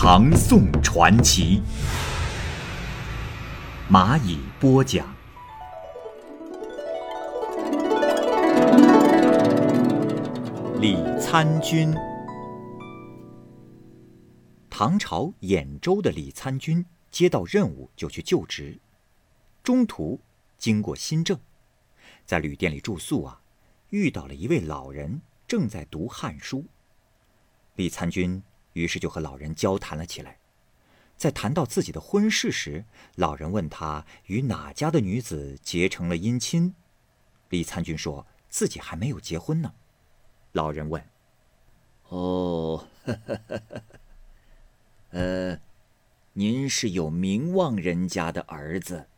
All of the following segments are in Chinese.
唐宋传奇》，蚂蚁播讲。李参军，唐朝兖州的李参军接到任务就去就职，中途经过新郑，在旅店里住宿啊。遇到了一位老人，正在读《汉书》。李参军于是就和老人交谈了起来。在谈到自己的婚事时，老人问他与哪家的女子结成了姻亲。李参军说自己还没有结婚呢。老人问：“哦，呃，您是有名望人家的儿子，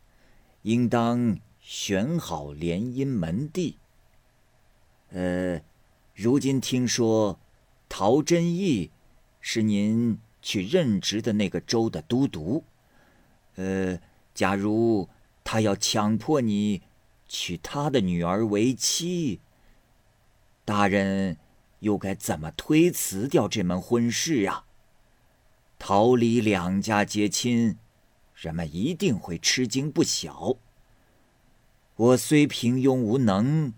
应当选好联姻门第。”呃，如今听说陶真义是您去任职的那个州的都督。呃，假如他要强迫你娶他的女儿为妻，大人又该怎么推辞掉这门婚事啊？桃李两家结亲，人们一定会吃惊不小。我虽平庸无能。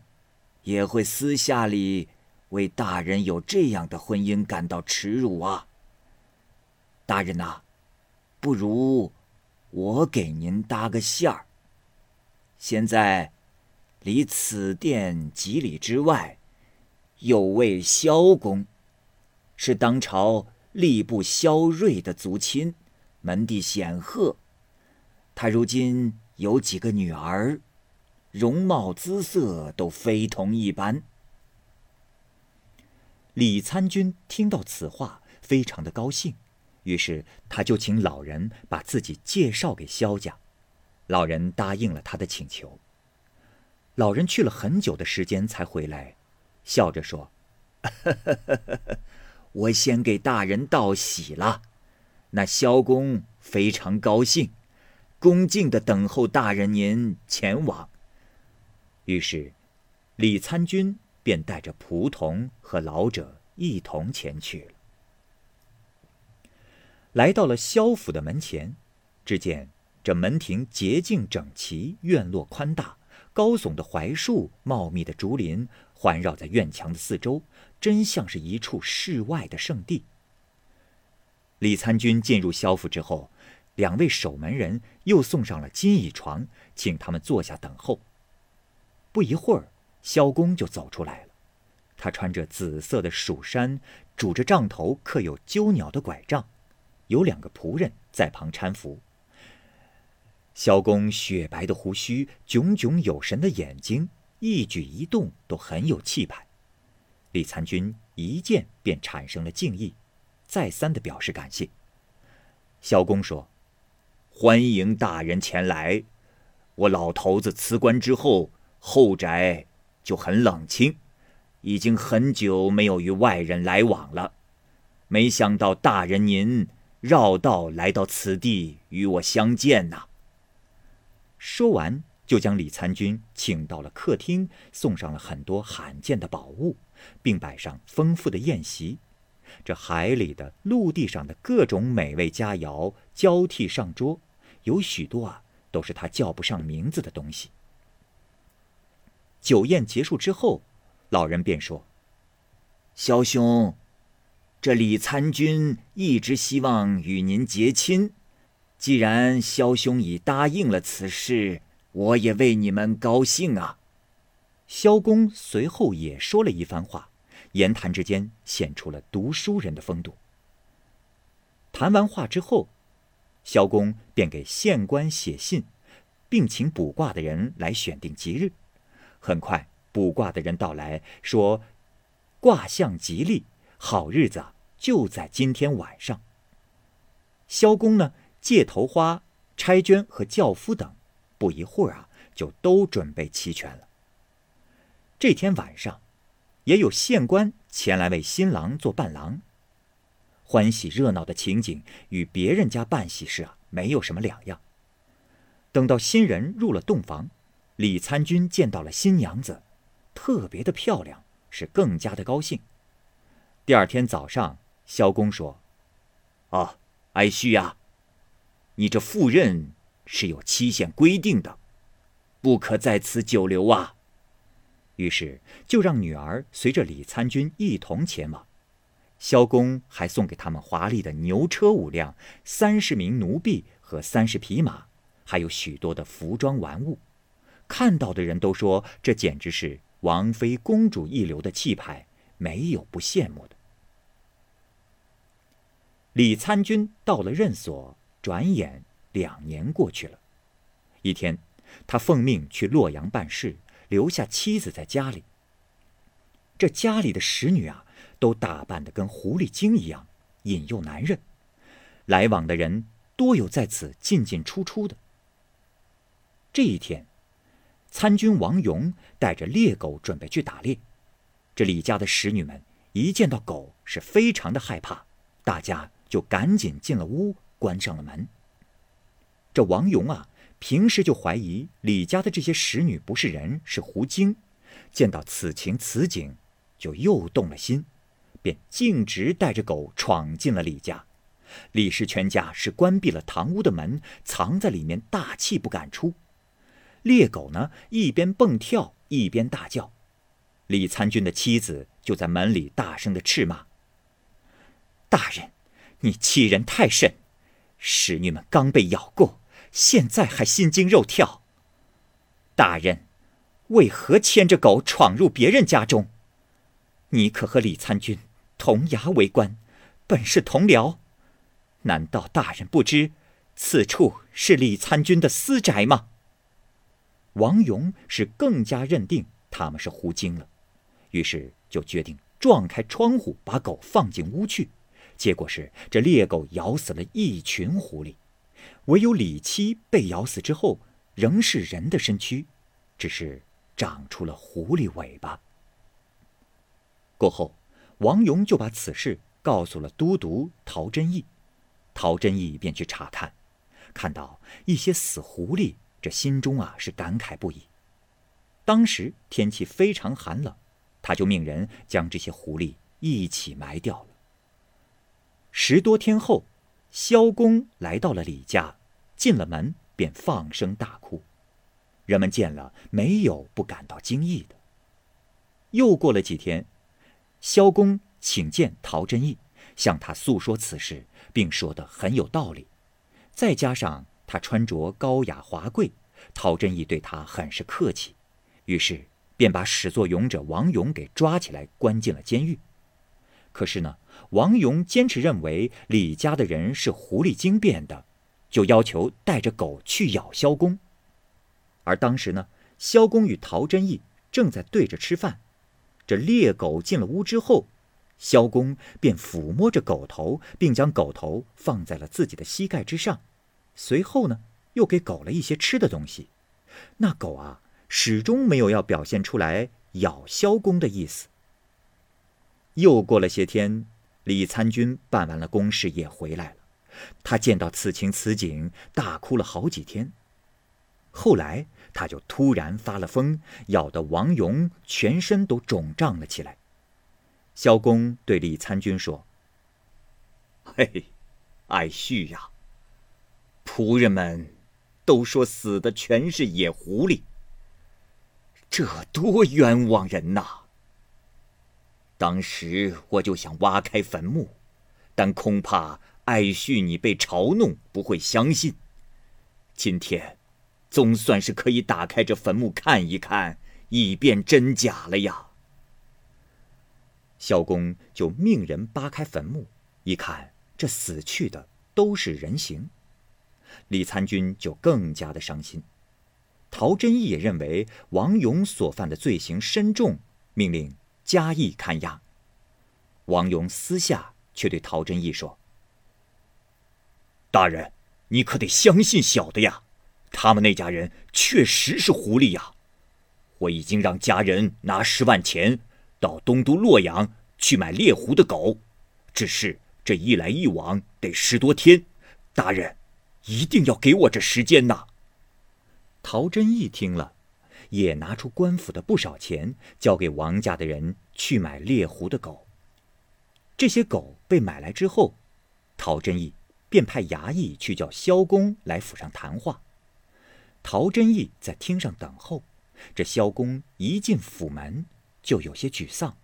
也会私下里为大人有这样的婚姻感到耻辱啊！大人呐，不如我给您搭个线儿。现在离此殿几里之外，有位萧公，是当朝吏部萧睿的族亲，门第显赫。他如今有几个女儿。容貌姿色都非同一般。李参军听到此话，非常的高兴，于是他就请老人把自己介绍给萧家。老人答应了他的请求。老人去了很久的时间才回来，笑着说：“我先给大人道喜了。那萧公非常高兴，恭敬的等候大人您前往。”于是，李参军便带着仆童和老者一同前去了。来到了萧府的门前，只见这门庭洁净整齐，院落宽大，高耸的槐树、茂密的竹林环绕在院墙的四周，真像是一处世外的圣地。李参军进入萧府之后，两位守门人又送上了金椅床，请他们坐下等候。不一会儿，萧公就走出来了。他穿着紫色的蜀衫，拄着杖头刻有鸠鸟的拐杖，有两个仆人在旁搀扶。萧公雪白的胡须，炯炯有神的眼睛，一举一动都很有气派。李参军一见便产生了敬意，再三的表示感谢。萧公说：“欢迎大人前来。我老头子辞官之后。”后宅就很冷清，已经很久没有与外人来往了。没想到大人您绕道来到此地与我相见呐。说完，就将李参军请到了客厅，送上了很多罕见的宝物，并摆上丰富的宴席。这海里的、陆地上的各种美味佳肴交替上桌，有许多啊，都是他叫不上名字的东西。酒宴结束之后，老人便说：“萧兄，这李参军一直希望与您结亲，既然萧兄已答应了此事，我也为你们高兴啊。”萧公随后也说了一番话，言谈之间显出了读书人的风度。谈完话之后，萧公便给县官写信，并请卜卦的人来选定吉日。很快，卜卦的人到来，说：“卦象吉利，好日子就在今天晚上。”萧公呢，借头花、差捐和轿夫等，不一会儿啊，就都准备齐全了。这天晚上，也有县官前来为新郎做伴郎。欢喜热闹的情景与别人家办喜事啊没有什么两样。等到新人入了洞房，李参军见到了新娘子，特别的漂亮，是更加的高兴。第二天早上，萧公说：“啊，爱婿呀，你这赴任是有期限规定的，不可在此久留啊。”于是就让女儿随着李参军一同前往。萧公还送给他们华丽的牛车五辆、三十名奴婢和三十匹马，还有许多的服装玩物。看到的人都说，这简直是王妃公主一流的气派，没有不羡慕的。李参军到了任所，转眼两年过去了。一天，他奉命去洛阳办事，留下妻子在家里。这家里的使女啊。都打扮的跟狐狸精一样，引诱男人。来往的人多有在此进进出出的。这一天，参军王勇带着猎狗准备去打猎。这李家的使女们一见到狗，是非常的害怕，大家就赶紧进了屋，关上了门。这王勇啊，平时就怀疑李家的这些使女不是人，是狐精。见到此情此景，就又动了心。便径直带着狗闯进了李家，李氏全家是关闭了堂屋的门，藏在里面，大气不敢出。猎狗呢，一边蹦跳一边大叫。李参军的妻子就在门里大声的斥骂：“大人，你欺人太甚！使女们刚被咬过，现在还心惊肉跳。大人，为何牵着狗闯入别人家中？你可和李参军？”同衙为官，本是同僚，难道大人不知此处是李参军的私宅吗？王勇是更加认定他们是狐精了，于是就决定撞开窗户，把狗放进屋去。结果是这猎狗咬死了一群狐狸，唯有李七被咬死之后仍是人的身躯，只是长出了狐狸尾巴。过后。王勇就把此事告诉了都督陶真义，陶真义便去查看，看到一些死狐狸，这心中啊是感慨不已。当时天气非常寒冷，他就命人将这些狐狸一起埋掉了。十多天后，萧公来到了李家，进了门便放声大哭，人们见了没有不感到惊异的。又过了几天。萧公请见陶真义，向他诉说此事，并说得很有道理。再加上他穿着高雅华贵，陶真义对他很是客气，于是便把始作俑者王勇给抓起来，关进了监狱。可是呢，王勇坚持认为李家的人是狐狸精变的，就要求带着狗去咬萧公。而当时呢，萧公与陶真义正在对着吃饭。这猎狗进了屋之后，萧公便抚摸着狗头，并将狗头放在了自己的膝盖之上。随后呢，又给狗了一些吃的东西。那狗啊，始终没有要表现出来咬萧公的意思。又过了些天，李参军办完了公事也回来了。他见到此情此景，大哭了好几天。后来。他就突然发了疯，咬得王勇全身都肿胀了起来。萧公对李参军说：“嘿，爱婿呀，仆人们都说死的全是野狐狸，这多冤枉人呐！当时我就想挖开坟墓，但恐怕爱婿你被嘲弄，不会相信。今天。”总算是可以打开这坟墓看一看，以辨真假了呀。萧公就命人扒开坟墓，一看这死去的都是人形。李参军就更加的伤心。陶真义也认为王勇所犯的罪行深重，命令加以看押。王勇私下却对陶真义说：“大人，你可得相信小的呀，他们那家人确实是狐狸呀。我已经让家人拿十万钱到东都洛阳去买猎狐的狗，只是这一来一往得十多天。大人，一定要给我这时间呐！陶真义听了，也拿出官府的不少钱，交给王家的人去买猎狐的狗。这些狗被买来之后，陶真义便派衙役去叫萧公来府上谈话。陶真义在厅上等候。这萧公一进府门，就有些沮丧，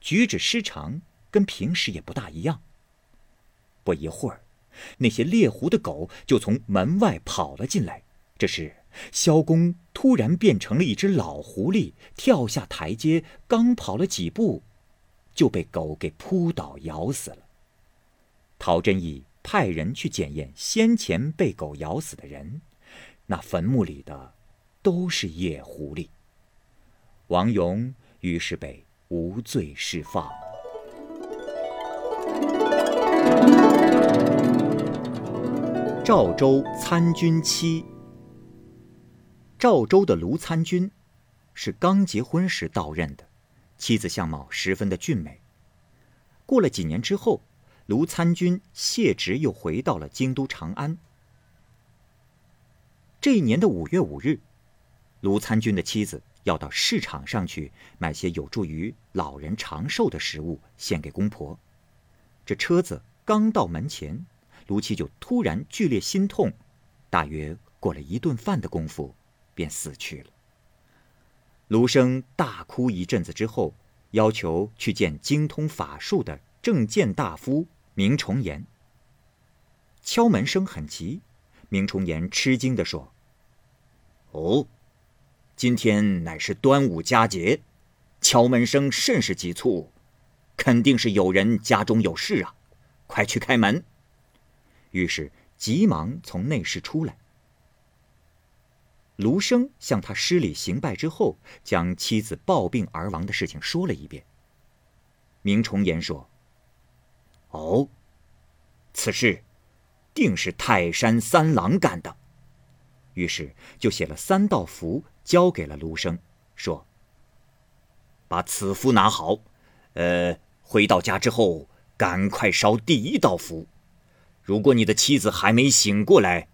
举止失常，跟平时也不大一样。不一会儿，那些猎狐的狗就从门外跑了进来。这时，萧公突然变成了一只老狐狸，跳下台阶，刚跑了几步，就被狗给扑倒咬死了。陶真义派人去检验先前被狗咬死的人，那坟墓里的。都是野狐狸。王勇于是被无罪释放。赵州参军妻。赵州的卢参军是刚结婚时到任的，妻子相貌十分的俊美。过了几年之后，卢参军谢职，又回到了京都长安。这一年的五月五日。卢参军的妻子要到市场上去买些有助于老人长寿的食物献给公婆。这车子刚到门前，卢七就突然剧烈心痛，大约过了一顿饭的功夫，便死去了。卢生大哭一阵子之后，要求去见精通法术的正见大夫明崇岩。敲门声很急，明崇岩吃惊地说：“哦。”今天乃是端午佳节，敲门声甚是急促，肯定是有人家中有事啊！快去开门。于是急忙从内室出来。卢生向他施礼行拜之后，将妻子暴病而亡的事情说了一遍。明崇言说：“哦，此事定是泰山三郎干的。”于是就写了三道符。交给了卢生，说：“把此符拿好，呃，回到家之后，赶快烧第一道符。如果你的妻子还没醒过来，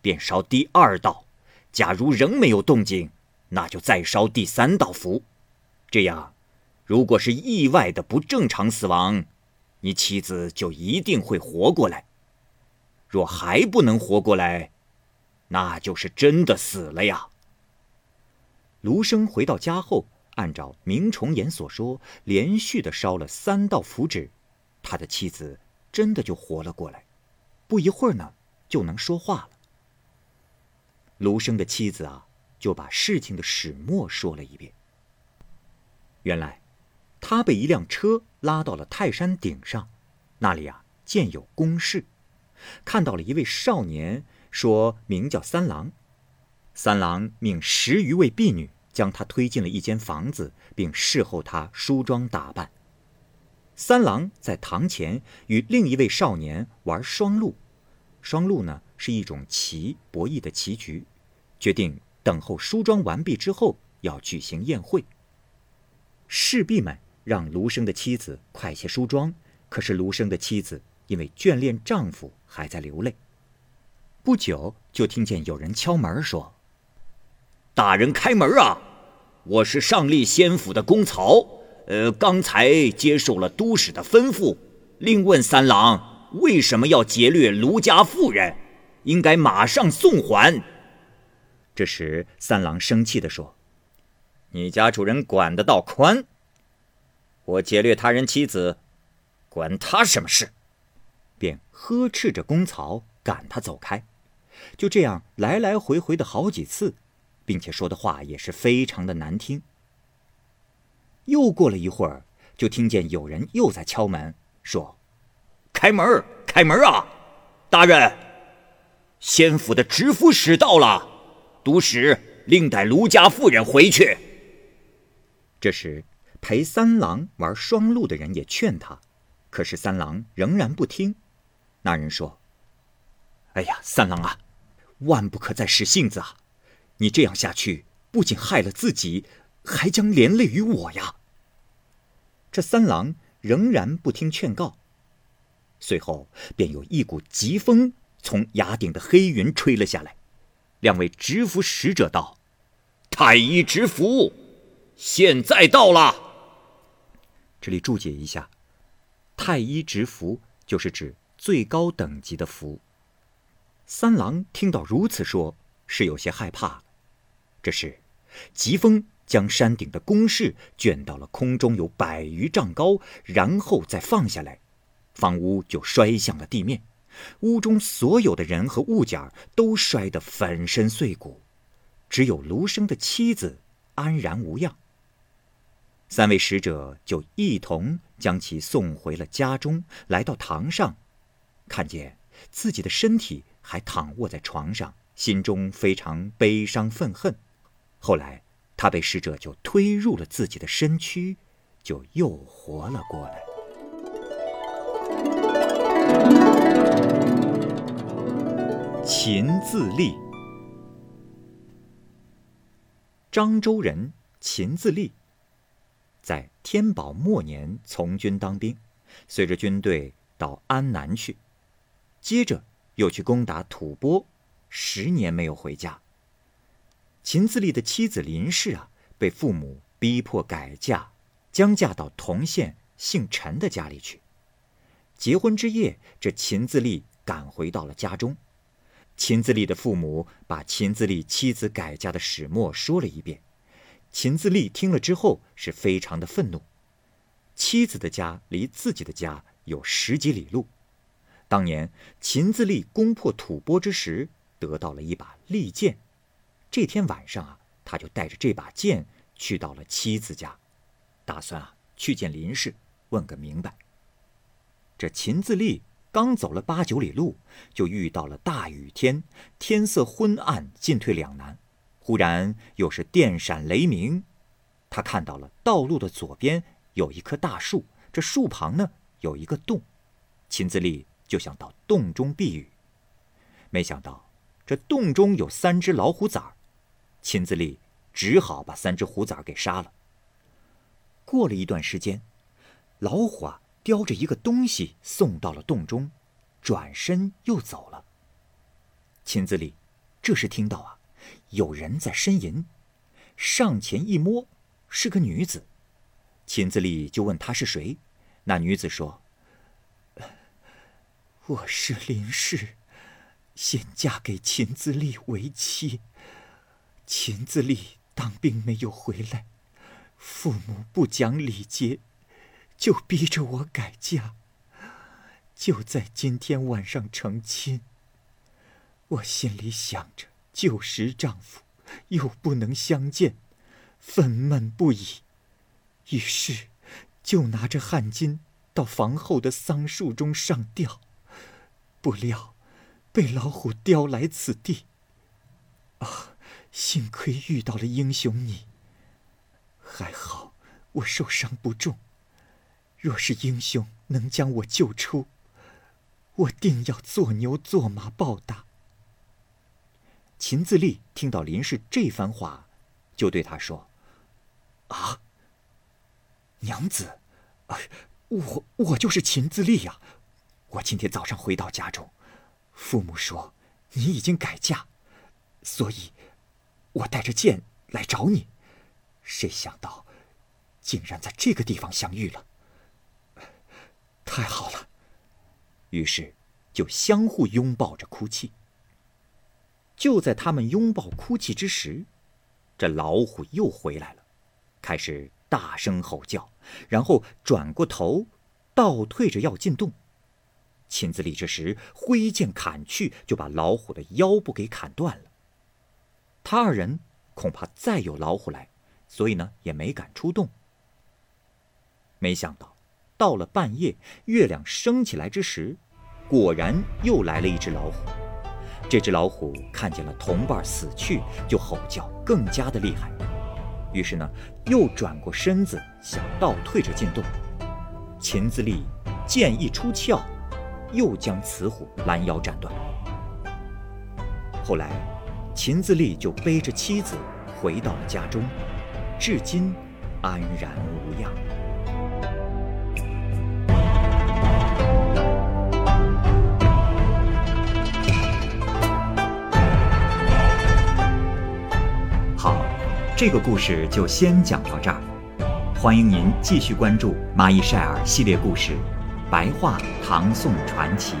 便烧第二道；假如仍没有动静，那就再烧第三道符。这样，如果是意外的不正常死亡，你妻子就一定会活过来；若还不能活过来，那就是真的死了呀。”卢生回到家后，按照明崇言所说，连续的烧了三道符纸，他的妻子真的就活了过来，不一会儿呢，就能说话了。卢生的妻子啊，就把事情的始末说了一遍。原来，他被一辆车拉到了泰山顶上，那里啊建有宫室，看到了一位少年，说名叫三郎。三郎命十余位婢女将他推进了一间房子，并侍候他梳妆打扮。三郎在堂前与另一位少年玩双陆，双陆呢是一种棋博弈的棋局，决定等候梳妆完毕之后要举行宴会。侍婢们让卢生的妻子快些梳妆，可是卢生的妻子因为眷恋丈夫还在流泪。不久就听见有人敲门说。大人开门啊！我是上吏先府的公曹，呃，刚才接受了都使的吩咐，另问三郎为什么要劫掠卢家妇人，应该马上送还。这时三郎生气地说：“你家主人管得到宽，我劫掠他人妻子，管他什么事？”便呵斥着公曹，赶他走开。就这样来来回回的好几次。并且说的话也是非常的难听。又过了一会儿，就听见有人又在敲门，说：“开门，开门啊！大人，先府的执夫使到了，督使另带卢家妇人回去。”这时，陪三郎玩双陆的人也劝他，可是三郎仍然不听。那人说：“哎呀，三郎啊，万不可再使性子啊！你这样下去，不仅害了自己，还将连累于我呀！这三郎仍然不听劝告，随后便有一股疾风从崖顶的黑云吹了下来。两位执符使者道：“太医执符，现在到了。”这里注解一下，太医执符就是指最高等级的符。三郎听到如此说，是有些害怕。这时，疾风将山顶的宫室卷到了空中，有百余丈高，然后再放下来，房屋就摔向了地面。屋中所有的人和物件都摔得粉身碎骨，只有卢生的妻子安然无恙。三位使者就一同将其送回了家中。来到堂上，看见自己的身体还躺卧在床上，心中非常悲伤愤恨。后来，他被使者就推入了自己的身躯，就又活了过来。秦自立，漳州人秦自立。在天宝末年从军当兵，随着军队到安南去，接着又去攻打吐蕃，十年没有回家。秦自立的妻子林氏啊，被父母逼迫改嫁，将嫁到同县姓陈的家里去。结婚之夜，这秦自立赶回到了家中，秦自立的父母把秦自立妻子改嫁的始末说了一遍。秦自立听了之后是非常的愤怒。妻子的家离自己的家有十几里路。当年秦自立攻破吐蕃之时，得到了一把利剑。这天晚上啊，他就带着这把剑去到了妻子家，打算啊去见林氏，问个明白。这秦自立刚走了八九里路，就遇到了大雨天，天色昏暗，进退两难。忽然又是电闪雷鸣，他看到了道路的左边有一棵大树，这树旁呢有一个洞，秦自立就想到洞中避雨，没想到这洞中有三只老虎崽儿，秦自立只好把三只虎崽给杀了。过了一段时间，老虎啊叼着一个东西送到了洞中，转身又走了。秦自立这时听到啊。有人在呻吟，上前一摸，是个女子。秦自立就问她是谁，那女子说：“我是林氏，先嫁给秦自立为妻。秦自立当兵没有回来，父母不讲礼节，就逼着我改嫁。就在今天晚上成亲。我心里想着。”旧时丈夫又不能相见，愤懑不已，于是就拿着汗巾到房后的桑树中上吊，不料被老虎叼来此地。啊，幸亏遇到了英雄你，还好我受伤不重。若是英雄能将我救出，我定要做牛做马报答。秦自立听到林氏这番话，就对他说：“啊，娘子，我我就是秦自立呀！我今天早上回到家中，父母说你已经改嫁，所以，我带着剑来找你。谁想到，竟然在这个地方相遇了。太好了！于是，就相互拥抱着哭泣。”就在他们拥抱哭泣之时，这老虎又回来了，开始大声吼叫，然后转过头，倒退着要进洞。秦自立这时挥剑砍去，就把老虎的腰部给砍断了。他二人恐怕再有老虎来，所以呢也没敢出动。没想到，到了半夜，月亮升起来之时，果然又来了一只老虎。这只老虎看见了同伴死去，就吼叫更加的厉害。于是呢，又转过身子想倒退着进洞。秦自立剑一出鞘，又将雌虎拦腰斩断。后来，秦自立就背着妻子回到了家中，至今安然无恙。好，这个故事就先讲到这儿。欢迎您继续关注《蚂蚁晒尔》系列故事《白话唐宋传奇》。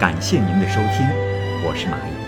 感谢您的收听，我是蚂蚁。